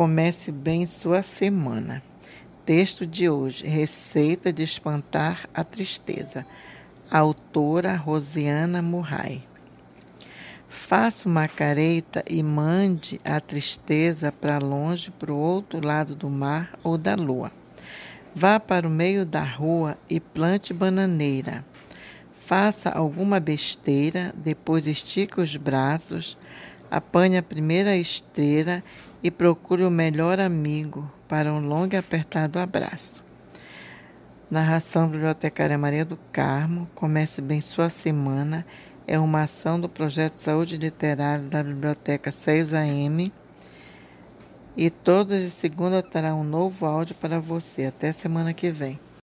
comece bem sua semana. Texto de hoje: Receita de espantar a tristeza. Autora Rosiana Murray. Faça uma careta e mande a tristeza para longe, para o outro lado do mar ou da lua. Vá para o meio da rua e plante bananeira. Faça alguma besteira, depois estique os braços, apanhe a primeira esteira e procure o melhor amigo para um longo e apertado abraço. Narração Bibliotecária Maria do Carmo. Comece bem sua semana. É uma ação do Projeto Saúde Literária da Biblioteca 6AM e todas as segunda terá um novo áudio para você. Até semana que vem.